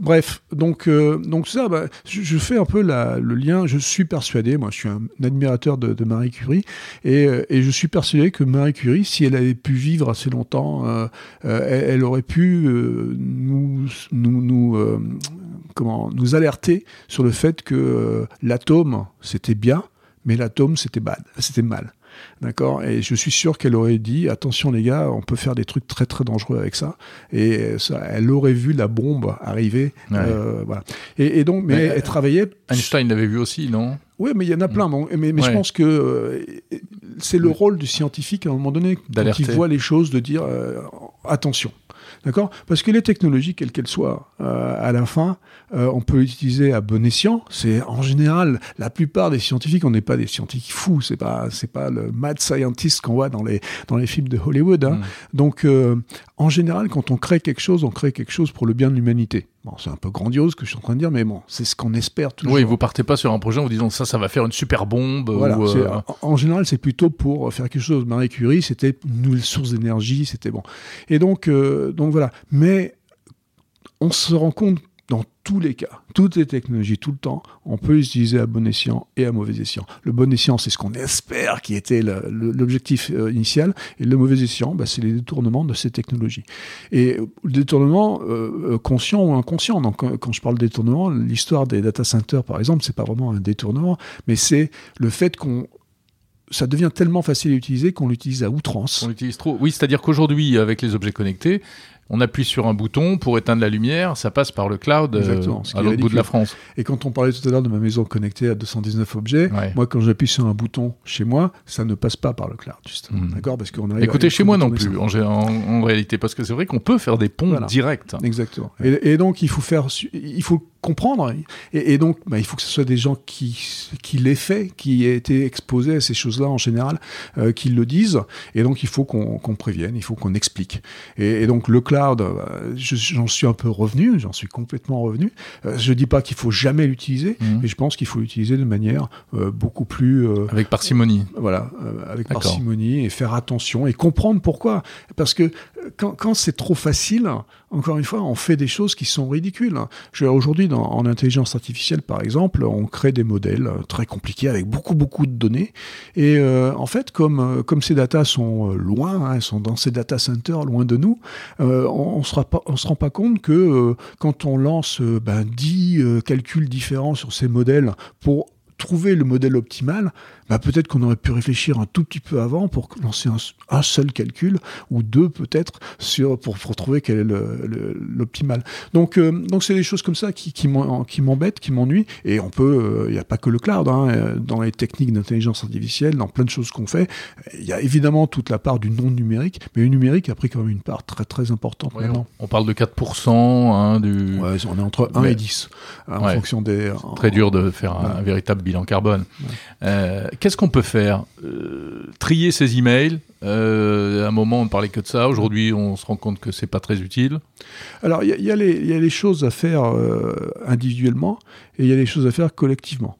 bref, donc donc ça, bah, je, fais un peu la, le lien. Je suis persuadé, moi, je suis un admirateur de, de Marie Curie, et, et je suis persuadé que Marie Curie, si elle avait vivre assez longtemps, euh, euh, elle, aurait pu euh, nous, nous, nous comment, nous alerter sur le fait que l'atome, c'était bien, mais l'atome, c'était bad, c'était mal. D'accord? Et je suis sûr qu'elle aurait dit attention les gars, on peut faire des trucs très très dangereux avec ça. Et ça, elle aurait vu la bombe arriver, euh, voilà. Et, donc, mais, elle travaillait. Einstein l'avait vu aussi, non? Oui, mais il y en a plein. Mais, mais je pense que euh, c'est le rôle du scientifique à un moment donné, quand il voit les choses, de dire euh, attention. D'accord? Parce que les technologies, quelles qu'elles soient, euh, à la fin, euh, on peut l'utiliser à bon escient. C'est en général, la plupart des scientifiques, on n'est pas des scientifiques fous. C'est pas, c'est pas le mad scientist qu'on voit dans les dans les films de Hollywood. Hein. Mm. Donc, euh, en général, quand on crée quelque chose, on crée quelque chose pour le bien de l'humanité. Bon, c'est un peu grandiose ce que je suis en train de dire, mais bon, c'est ce qu'on espère toujours. Oui, vous partez pas sur un projet en vous disant ça, ça va faire une super bombe. Voilà, en, général, c'est plutôt pour faire quelque chose. Marie Curie, c'était une nouvelle source d'énergie, c'était bon. Et donc, donc voilà. Mais on se rend compte dans tous les cas, toutes les technologies, tout le temps, on peut les utiliser à bon escient et à mauvais escient. Le bon escient, c'est ce qu'on espère qui était l'objectif euh, initial, et le mauvais escient, bah, c'est les détournements de ces technologies. Et le détournement euh, euh, conscient ou inconscient. Donc, quand je parle de détournement, l'histoire des data centers, par exemple, c'est pas vraiment un détournement, mais c'est le fait qu'on ça devient tellement facile à utiliser qu'on l'utilise à outrance. On l'utilise trop. Oui, c'est-à-dire qu'aujourd'hui, avec les objets connectés, on appuie sur un bouton pour éteindre la lumière, ça passe par le cloud euh, à l'autre bout de la France. Et quand on parlait tout à l'heure de ma maison connectée à 219 objets, moi quand j'appuie sur un bouton chez moi, ça ne passe pas par le cloud, justement. Hmm. D'accord? Parce qu'on Écoutez, chez moi non plus, en, réalité, parce que c'est vrai qu'on peut faire des ponts directs. Exactement. Et, et, donc il faut faire, il faut comprendre. Et, donc, bah, il faut que ce soit des gens qui, qui l'aient fait, qui aient été exposés à ces choses-là en général, euh, qui le disent. Et donc, il faut qu'on prévienne, il faut qu'on explique. Et, donc, le cloud, euh, j'en suis un peu revenu, j'en suis complètement revenu. Euh, je dis pas qu'il faut jamais l'utiliser, mmh. mais je pense qu'il faut l'utiliser de manière beaucoup plus... avec parcimonie. Voilà, avec parcimonie et faire attention et comprendre pourquoi. Parce que quand, quand c'est trop facile, encore une fois, on fait des choses qui sont ridicules. Aujourd'hui, en intelligence artificielle, par exemple, on crée des modèles euh, très compliqués avec beaucoup, beaucoup de données. Et euh, en fait, comme, euh, ces datas sont loin, hein, elles sont dans ces data centers, loin de nous, on ne se, rend pas compte que quand on lance ben, 10 calculs différents sur ces modèles pour trouver le modèle optimal, bah peut-être qu'on aurait pu réfléchir un tout petit peu avant pour lancer un, seul calcul ou deux peut-être sur pour, pour trouver quel est l'optimal. Donc euh, donc c'est des choses comme ça qui qui m'embêtent, qui m'ennuient et on peut il euh, n'y a pas que le cloud hein, euh, dans les techniques d'intelligence artificielle, dans plein de choses qu'on fait, il y a évidemment toute la part du non numérique, mais le numérique a pris quand même une part très très importante maintenant. On, parle de 4% hein, du ouais, on est entre 1 et 10 en fonction des très dur de faire un, véritable bilan carbone. Qu'est-ce qu'on peut faire? Euh, Trier ses emails. Euh, à un moment, on ne parlait que de ça. Aujourd'hui, on se rend compte que c'est pas très utile. Alors, il y, y, a les choses à faire euh, individuellement et il y a les choses à faire collectivement.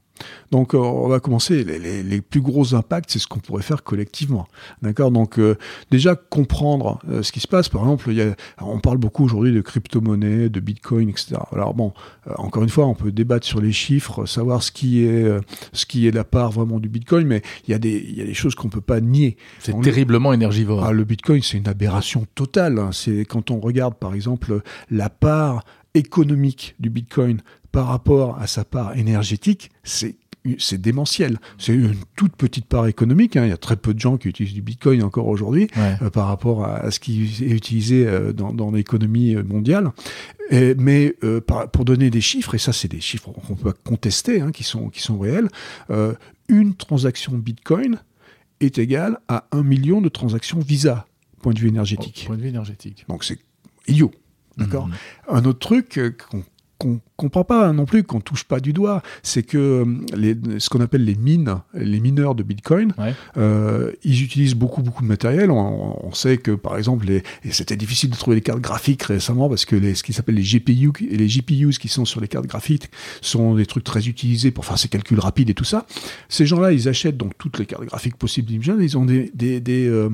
Donc euh, on va commencer. Les, plus gros impacts, c'est ce qu'on pourrait faire collectivement. D'accord? Donc euh, déjà comprendre euh, ce qui se passe. Par exemple, il y a, on parle beaucoup aujourd'hui de crypto-monnaie, de Bitcoin, etc. Alors bon, encore une fois, on peut débattre sur les chiffres, savoir ce qui est ce qui est la part vraiment du Bitcoin, mais il y a des il y a des choses qu'on peut pas nier. C'est terriblement énergivore. Ah, le Bitcoin, c'est une aberration totale. Hein. C'est quand on regarde par exemple la part économique du Bitcoin par rapport à sa part énergétique, c'est c'est démentiel. C'est une toute petite part économique. Hein. Il y a très peu de gens qui utilisent du Bitcoin encore aujourd'hui euh, par rapport à, ce qui est utilisé euh, dans, l'économie euh, mondiale. mais pour donner des chiffres, et ça c'est des chiffres qu'on peut contester, hein, qui, sont, qui sont réels, une transaction Bitcoin est égale à un million de transactions Visa, point de vue énergétique. point de vue énergétique. Donc c'est idiot. D'accord. Mmh. Un autre truc qu'on qu'on comprend pas non plus, qu'on touche pas du doigt, c'est que euh, les, ce qu'on appelle les mines, les mineurs de Bitcoin, euh, ils utilisent beaucoup beaucoup de matériel. On, sait que par exemple, les, et c'était difficile de trouver des cartes graphiques récemment parce que les, ce qui s'appelle les GPU et les GPUs qui sont sur les cartes graphiques sont des trucs très utilisés pour faire ces calculs rapides et tout ça. Ces gens-là, ils achètent donc toutes les cartes graphiques possibles Ils ont des des, des, euh,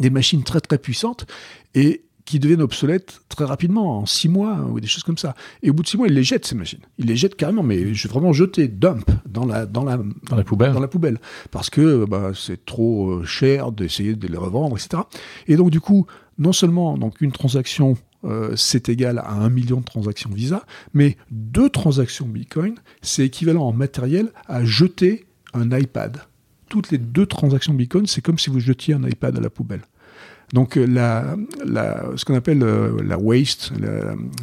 des machines très très puissantes et qui deviennent obsolètes très rapidement, en six mois ou des choses comme ça. Et au bout de six mois, ils les jettent, ces machines. Ils les jettent carrément, mais je vraiment jeter, dump, dans la, dans la, dans la poubelle. Dans la poubelle. Parce que bah, c'est trop euh, cher d'essayer de les revendre, etc. Et donc, du coup, non seulement donc, une transaction, euh, c'est égal à un million de transactions Visa, mais deux transactions Bitcoin, c'est équivalent en matériel à jeter un iPad. toutes les deux transactions Bitcoin, c'est comme si vous jetiez un iPad à la poubelle. Donc euh, la, la, ce qu'on appelle euh, la waste,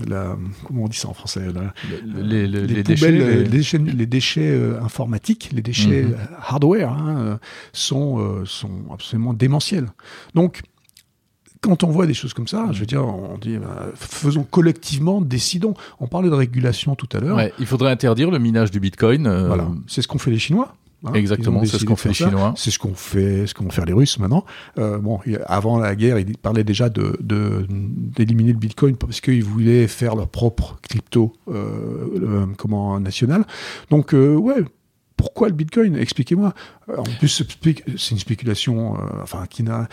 la, comment on dit ça en français les, les, déchets, les, déchets, les déchets euh, informatiques, les déchets mhm. hardware hein, sont, sont absolument démentiels. Donc quand on voit des choses comme ça, je veux dire, on dit, bah, faisons collectivement, décidons. On parlait de régulation tout à l'heure. il faudrait interdire le minage du Bitcoin. Voilà, c'est ce qu'ont fait les Chinois. Hein, Exactement, c'est ce qu'ont fait les Chinois. C'est ce qu'on fait, ce qu'ont fait les Russes maintenant. Euh, bon, avant la guerre, ils parlaient déjà de d'éliminer le Bitcoin parce qu'ils voulaient faire leur propre crypto, euh, comment national. Donc euh, ouais, pourquoi le Bitcoin? Expliquez-moi. En plus, c'est une spéculation, enfin qui n'a,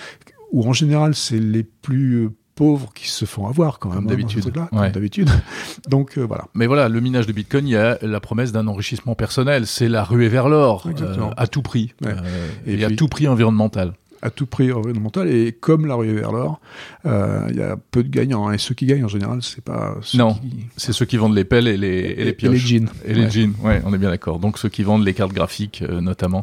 où en général c'est les plus pauvres qui se font avoir quand même. d'habitude. d'habitude. Donc euh, voilà. Mais voilà, le minage de Bitcoin, il y a la promesse d'un enrichissement personnel. C'est la ruée vers l'or, euh, à tout prix. Euh, et, à tout prix environnemental à tout prix environnemental et comme la ruée vers l'or, il y a peu de gagnants hein. et ceux qui gagnent en général c'est pas non c'est ceux qui vendent les pelles et les et, les pioches et les jeans et les jeans ouais on est bien d'accord donc ceux qui vendent les cartes graphiques notamment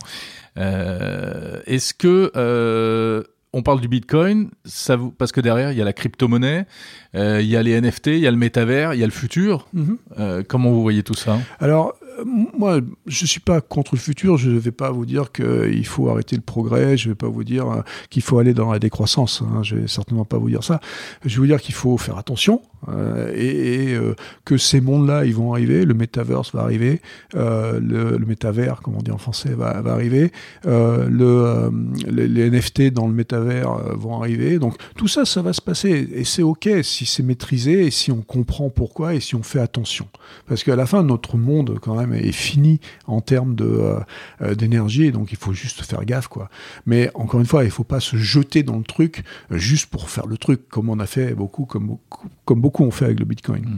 est-ce que on parle du Bitcoin, ça parce que derrière il y a la crypto-monnaie, euh, il y a les NFT, il y a le métavers, il y a le futur. Mhm. Euh, comment vous voyez tout ça? Alors moi, je suis pas contre le futur. Je ne vais pas vous dire qu'il faut arrêter le progrès. Je ne vais pas vous dire euh, qu'il faut aller dans la décroissance. Hein. Je vais certainement pas vous dire ça. Je vais vous dire qu'il faut faire attention euh, et, euh, que ces mondes-là, ils vont arriver. Le metaverse va arriver. le, le métavers, comme on dit en français, va, arriver. le, les, NFT dans le métavers vont arriver. Donc tout ça, ça va se passer et c'est ok si c'est maîtrisé et si on comprend pourquoi et si on fait attention. Parce qu'à la fin, notre monde, quand même est fini en termes euh, euh, d'énergie donc il faut juste faire gaffe quoi. Mais encore une fois, il faut pas se jeter dans le truc euh, juste pour faire le truc comme on a fait beaucoup comme comme beaucoup ont fait avec le Bitcoin. Mmh.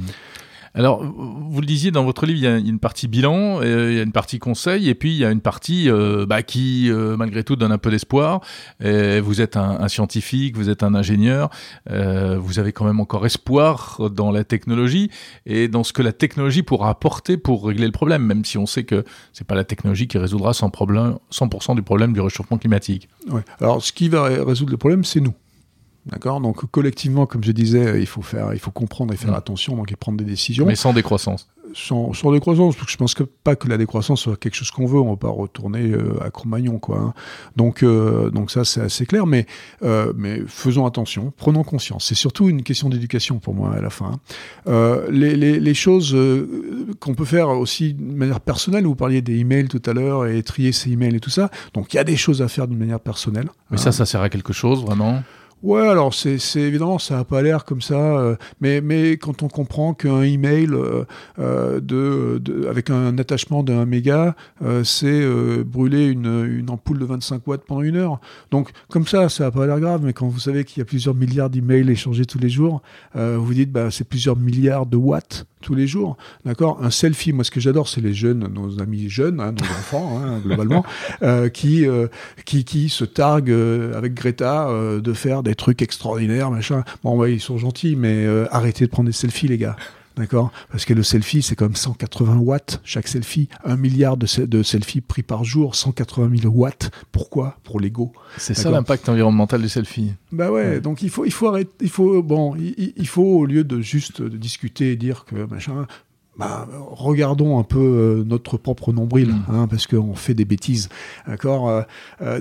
Alors, vous le disiez dans votre livre, il y a une partie bilan, il y a une partie conseil, et puis il y a une partie euh, bah, qui, euh, malgré tout, donne un peu d'espoir. Vous êtes un, scientifique, vous êtes un ingénieur, euh, vous avez quand même encore espoir dans la technologie et dans ce que la technologie pourra apporter pour régler le problème, même si on sait que c'est pas la technologie qui résoudra 100%, problème, 100 du problème du réchauffement climatique. Ouais. Alors, ce qui va résoudre le problème, c'est nous. D'accord? Donc collectivement, comme je disais, il faut faire, il faut comprendre et faire mm. attention, donc et prendre des décisions. Mais sans décroissance. Sans, sans décroissance, parce que je pense que pas que la décroissance soit quelque chose qu'on veut, on va pas retourner euh, à Cro-Magnon, quoi. Hein. Donc, euh, donc ça c'est assez clair, mais euh, mais faisons attention, prenons conscience. C'est surtout une question d'éducation pour moi à la fin. Hein. Les, les, les, choses qu'on peut faire aussi de manière personnelle, vous parliez des emails tout à l'heure et trier ces emails et tout ça. Donc il y a des choses à faire d'une manière personnelle. Mais ça, hein. ça sert à quelque chose vraiment? Ouais, alors c'est évidemment ça n'a pas l'air comme ça, euh, mais mais quand on comprend qu'un email euh, euh de, de, avec un attachement d'un méga, euh, c'est brûler une, une ampoule de 25 watts pendant une heure. Donc comme ça, ça n'a pas l'air grave, mais quand vous savez qu'il y a plusieurs milliards d'emails échangés tous les jours, vous vous dites bah c'est plusieurs milliards de watts tous les jours, d'accord? Un selfie, moi ce que j'adore, c'est les jeunes, nos amis jeunes, hein, nos enfants, hein, globalement, euh, qui, euh, qui qui se targuent euh, avec Greta de faire des trucs extraordinaires, machin. Bon, ouais, ils sont gentils, mais arrêtez de prendre des selfies, les gars. D'accord? Parce que le selfie, c'est comme 180 watts chaque selfie. Un milliard de, de, selfies pris par jour, 180 000 watts. Pourquoi? Pour l'ego. C'est ça l'impact environnemental du selfie. Bah ouais, donc il faut, il faut arrêter, il faut, bon, il, il, faut, au lieu de juste discuter et dire que machin, bah, regardons un peu euh, notre propre nombril, mm. hein, parce qu'on fait des bêtises, d'accord. Euh, euh,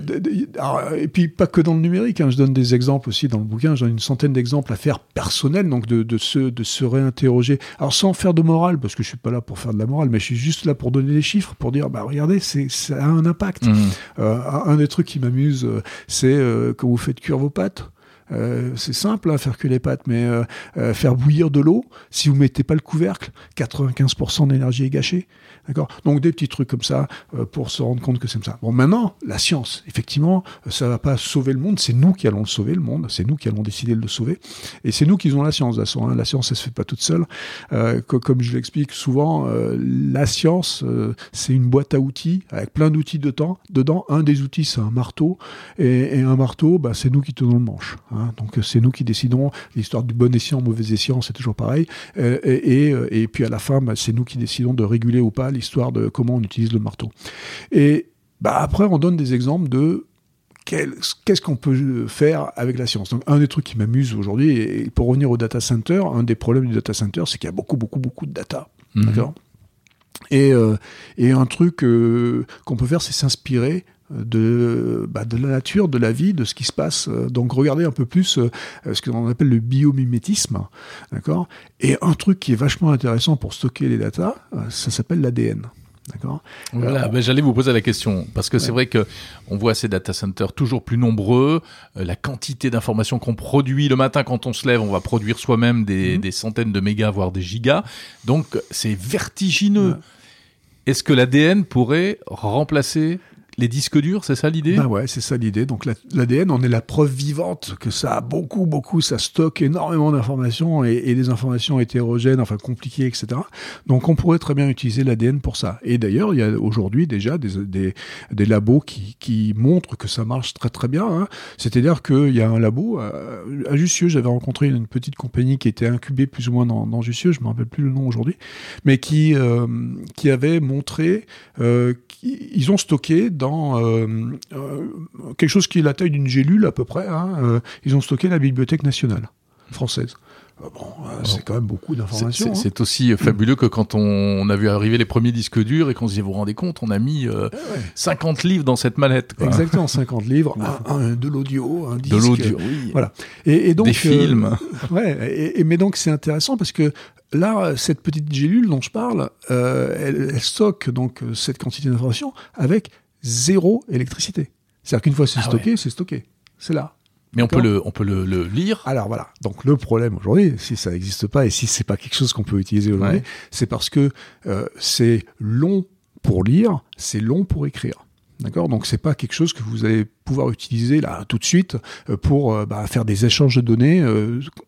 et puis pas que dans le numérique. Hein, je donne des exemples aussi dans le bouquin. J'ai une centaine d'exemples à faire personnels, donc de, de, se de se réinterroger. Alors sans faire de morale, parce que je suis pas là pour faire de la morale, mais je suis juste là pour donner des chiffres, pour dire bah regardez, ça a un impact. Mm. un des trucs qui m'amuse, c'est quand vous faites cuire vos pâtes. Euh, c'est simple, hein, faire que les pâtes, mais euh, euh, faire bouillir de l'eau, si vous mettez pas le couvercle, 95% d'énergie est gâchée. D'accord Donc des petits trucs comme ça pour se rendre compte que c'est comme ça. Bon, maintenant, la science, effectivement, ça va pas sauver le monde, c'est nous qui allons le sauver, le monde, c'est nous qui allons décider de le sauver, et c'est nous qui avons la science, de hein. La science, elle se fait pas toute seule. comme je l'explique souvent, la science, c'est une boîte à outils avec plein d'outils dedans. Dedans, un des outils, c'est un marteau, et, un marteau, bah, c'est nous qui tenons le manche. Hein. Donc c'est nous qui décidons. L'histoire du bon escient, mauvais escient, c'est toujours pareil. Euh, et, puis à la fin, bah, c'est nous qui décidons de réguler ou pas l'histoire de comment on utilise le marteau. Et bah après, on donne des exemples de qu'est-ce qu'on peut faire avec la science Donc, un des trucs qui m'amuse aujourd'hui, et pour revenir au data center, un des problèmes du data center, c'est qu'il y a beaucoup, beaucoup, beaucoup de data. Mhm. D'accord? Et, euh, et, un truc euh, qu'on peut faire, c'est s'inspirer de, bah, de la nature, de la vie, de ce qui se passe. Donc regardez un peu plus euh, ce que l'on appelle le biomimétisme, d'accord? Et un truc qui est vachement intéressant pour stocker les datas, ça s'appelle l'ADN. D'accord? Voilà, ben, j'allais vous poser la question parce que c'est vrai que on voit ces data centers toujours plus nombreux, euh, la quantité d'informations qu'on produit le matin quand on se lève, on va produire soi-même des, mhm. des, centaines de mégas voire des gigas, donc c'est vertigineux. Est-ce que l'ADN pourrait remplacer les disques durs, c'est ça l'idée? Bah ouais, c'est ça l'idée. Donc l'ADN, on est la preuve vivante que ça a beaucoup, beaucoup, ça stocke énormément d'informations et, des informations hétérogènes, enfin compliquées, etc. Donc on pourrait très bien utiliser l'ADN pour ça. Et d'ailleurs, il y a aujourd'hui déjà des, labos qui, montrent que ça marche très très bien. Hein. C'est-à-dire qu'il y a un labo à, Jussieu, j'avais rencontré une petite compagnie qui était incubée plus ou moins dans, dans Jussieu, je me rappelle plus le nom aujourd'hui, mais qui, euh, qui avait montré euh, qu'ils ont stocké dans euh, euh, quelque chose qui est la taille d'une gélule à peu près. Hein, euh, ils ont stocké la Bibliothèque nationale française. Bon, c'est quand même beaucoup d'informations. C'est hein. aussi fabuleux que quand on, a vu arriver les premiers disques durs et qu'on se dit, vous vous rendez compte, on a mis 50 livres dans cette mallette. Exactement, 50 livres, de l'audio, un disque. De l'audio, oui. Voilà. Et, donc, Des films. ouais, et, mais donc c'est intéressant parce que là, cette petite gélule dont je parle, elle, elle, stocke donc cette quantité d'informations avec zéro électricité. C'est-à-dire qu'une fois c'est ah stocké, c'est stocké. C'est là. Mais on peut le, on peut le, lire. Alors voilà. Donc le problème aujourd'hui, si ça n'existe pas et si c'est pas quelque chose qu'on peut utiliser aujourd'hui, c'est parce que euh, c'est long pour lire, c'est long pour écrire. D'accord Donc c'est pas quelque chose que vous allez pouvoir utiliser là tout de suite euh, pour euh, bah, faire des échanges de données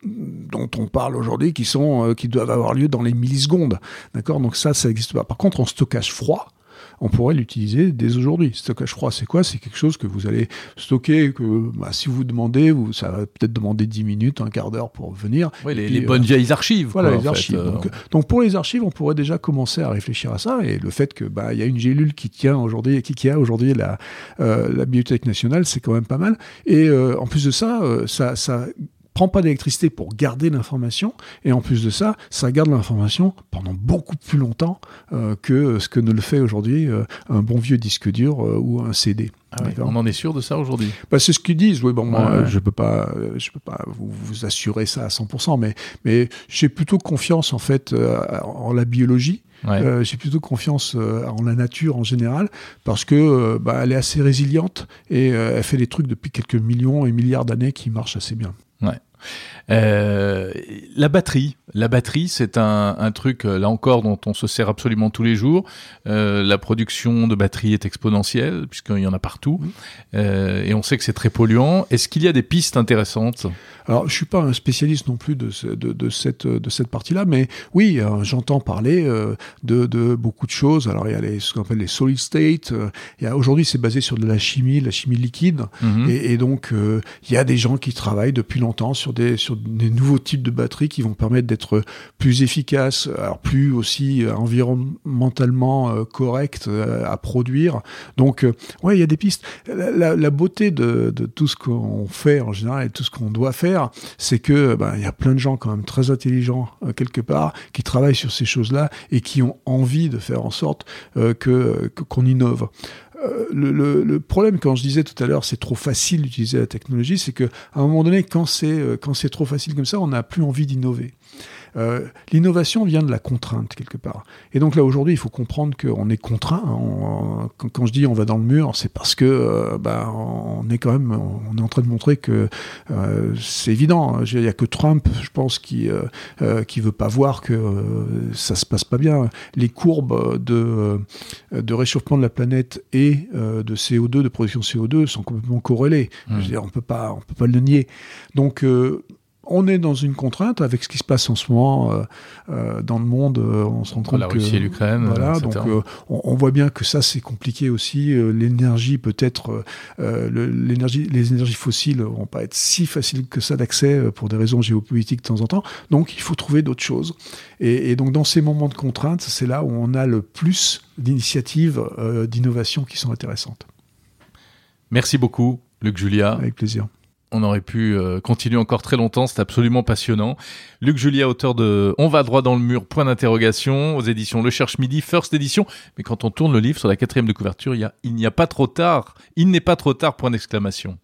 dont on parle aujourd'hui qui sont qui doivent avoir lieu dans les millisecondes. D'accord Donc ça ça n'existe pas. Par contre en stockage froid, on pourrait l'utiliser dès aujourd'hui. Stockage froid, c'est quoi? C'est quelque chose que vous allez stocker, que bah, si vous demandez, vous, ça va peut-être demander 10 minutes, un quart d'heure pour venir. Oui, les, bonnes euh, vieilles archives. Voilà, les archives. Euh. Donc, pour les archives, on pourrait déjà commencer à réfléchir à ça. Et le fait que bah, y a une gélule qui tient aujourd'hui, qui, qui a aujourd'hui la, euh, la Bibliothèque nationale, c'est quand même pas mal. Et en plus de ça, ça, ça prend pas d'électricité pour garder l'information, et en plus de ça, ça garde l'information pendant beaucoup plus longtemps euh, que ce que ne le fait aujourd'hui euh, un bon vieux disque dur euh, ou un CD. Ah on en est sûr de ça aujourd'hui? Bah, C'est ce qu'ils disent. Oui, bon, moi, je peux pas, je peux pas vous, assurer ça à 100%, mais, mais j'ai plutôt confiance en fait en la biologie. j'ai plutôt confiance en la nature en général parce que bah, elle est assez résiliente et elle fait des trucs depuis quelques millions et milliards d'années qui marchent assez bien. Ouais. Euh, la batterie, la batterie, c'est un, un, truc euh, là encore dont on se sert absolument tous les jours. Euh, la production de batterie est exponentielle puisqu'il y en a partout, euh, et on sait que c'est très polluant. Est-ce qu'il y a des pistes intéressantes? Alors, je suis pas un spécialiste non plus de, de, de cette de cette partie-là, mais oui, euh, j'entends parler euh, de, de, beaucoup de choses. Alors, il y a les, ce qu'on appelle les solid state. a aujourd'hui, c'est basé sur de la chimie, la chimie liquide, mhm. et, et, donc il y a des gens qui travaillent depuis longtemps sur des sur des nouveaux types de batteries qui vont permettre d'être plus efficaces, alors plus aussi euh, environnementalement euh, correctes euh, à produire. Donc, ouais, il y a des pistes. La, beauté de, tout ce qu'on fait en général et tout ce qu'on doit faire, c'est que ben, il y a plein de gens quand même très intelligents quelque part qui travaillent sur ces choses-là et qui ont envie de faire en sorte que qu'on innove. Euh, le, le, problème, quand je disais tout à l'heure, c'est trop facile d'utiliser la technologie, c'est que à un moment donné, quand c'est euh, quand c'est trop facile comme ça, on n'a plus envie d'innover. Euh, l'innovation vient de la contrainte quelque part. Et donc là aujourd'hui, il faut comprendre qu'on est contraint. Hein. quand, je dis on va dans le mur, c'est parce que euh, bah, on est quand même, on est en train de montrer que euh, c'est évident. Hein. Il n'y a que Trump, je pense, qui qui veut pas voir que ça se passe pas bien. Les courbes de de réchauffement de la planète et de CO2, de production de CO2 sont complètement corrélées. Mmh. Je veux dire, on peut pas, on peut pas le nier. Donc on est dans une contrainte avec ce qui se passe en ce moment euh, euh, dans le monde. Euh, on se rend compte la Russie et l'Ukraine. Voilà, donc on, voit bien que ça c'est compliqué aussi. l'énergie peut-être, l'énergie, les énergies fossiles vont pas être si faciles que ça d'accès pour des raisons géopolitiques de temps en temps. Donc il faut trouver d'autres choses. Et, et, donc dans ces moments de contrainte, c'est là où on a le plus d'initiatives d'innovation qui sont intéressantes. Merci beaucoup, Luc Julia. Avec plaisir. On aurait pu euh, continuer encore très longtemps, c'est absolument passionnant. Luc Julia, auteur de On va droit dans le mur, point d'interrogation, aux éditions Le Cherche Midi, first édition. Mais quand on tourne le livre sur la quatrième de couverture, il, y a, il n'y a pas trop tard, il n'est pas trop tard, point d'exclamation.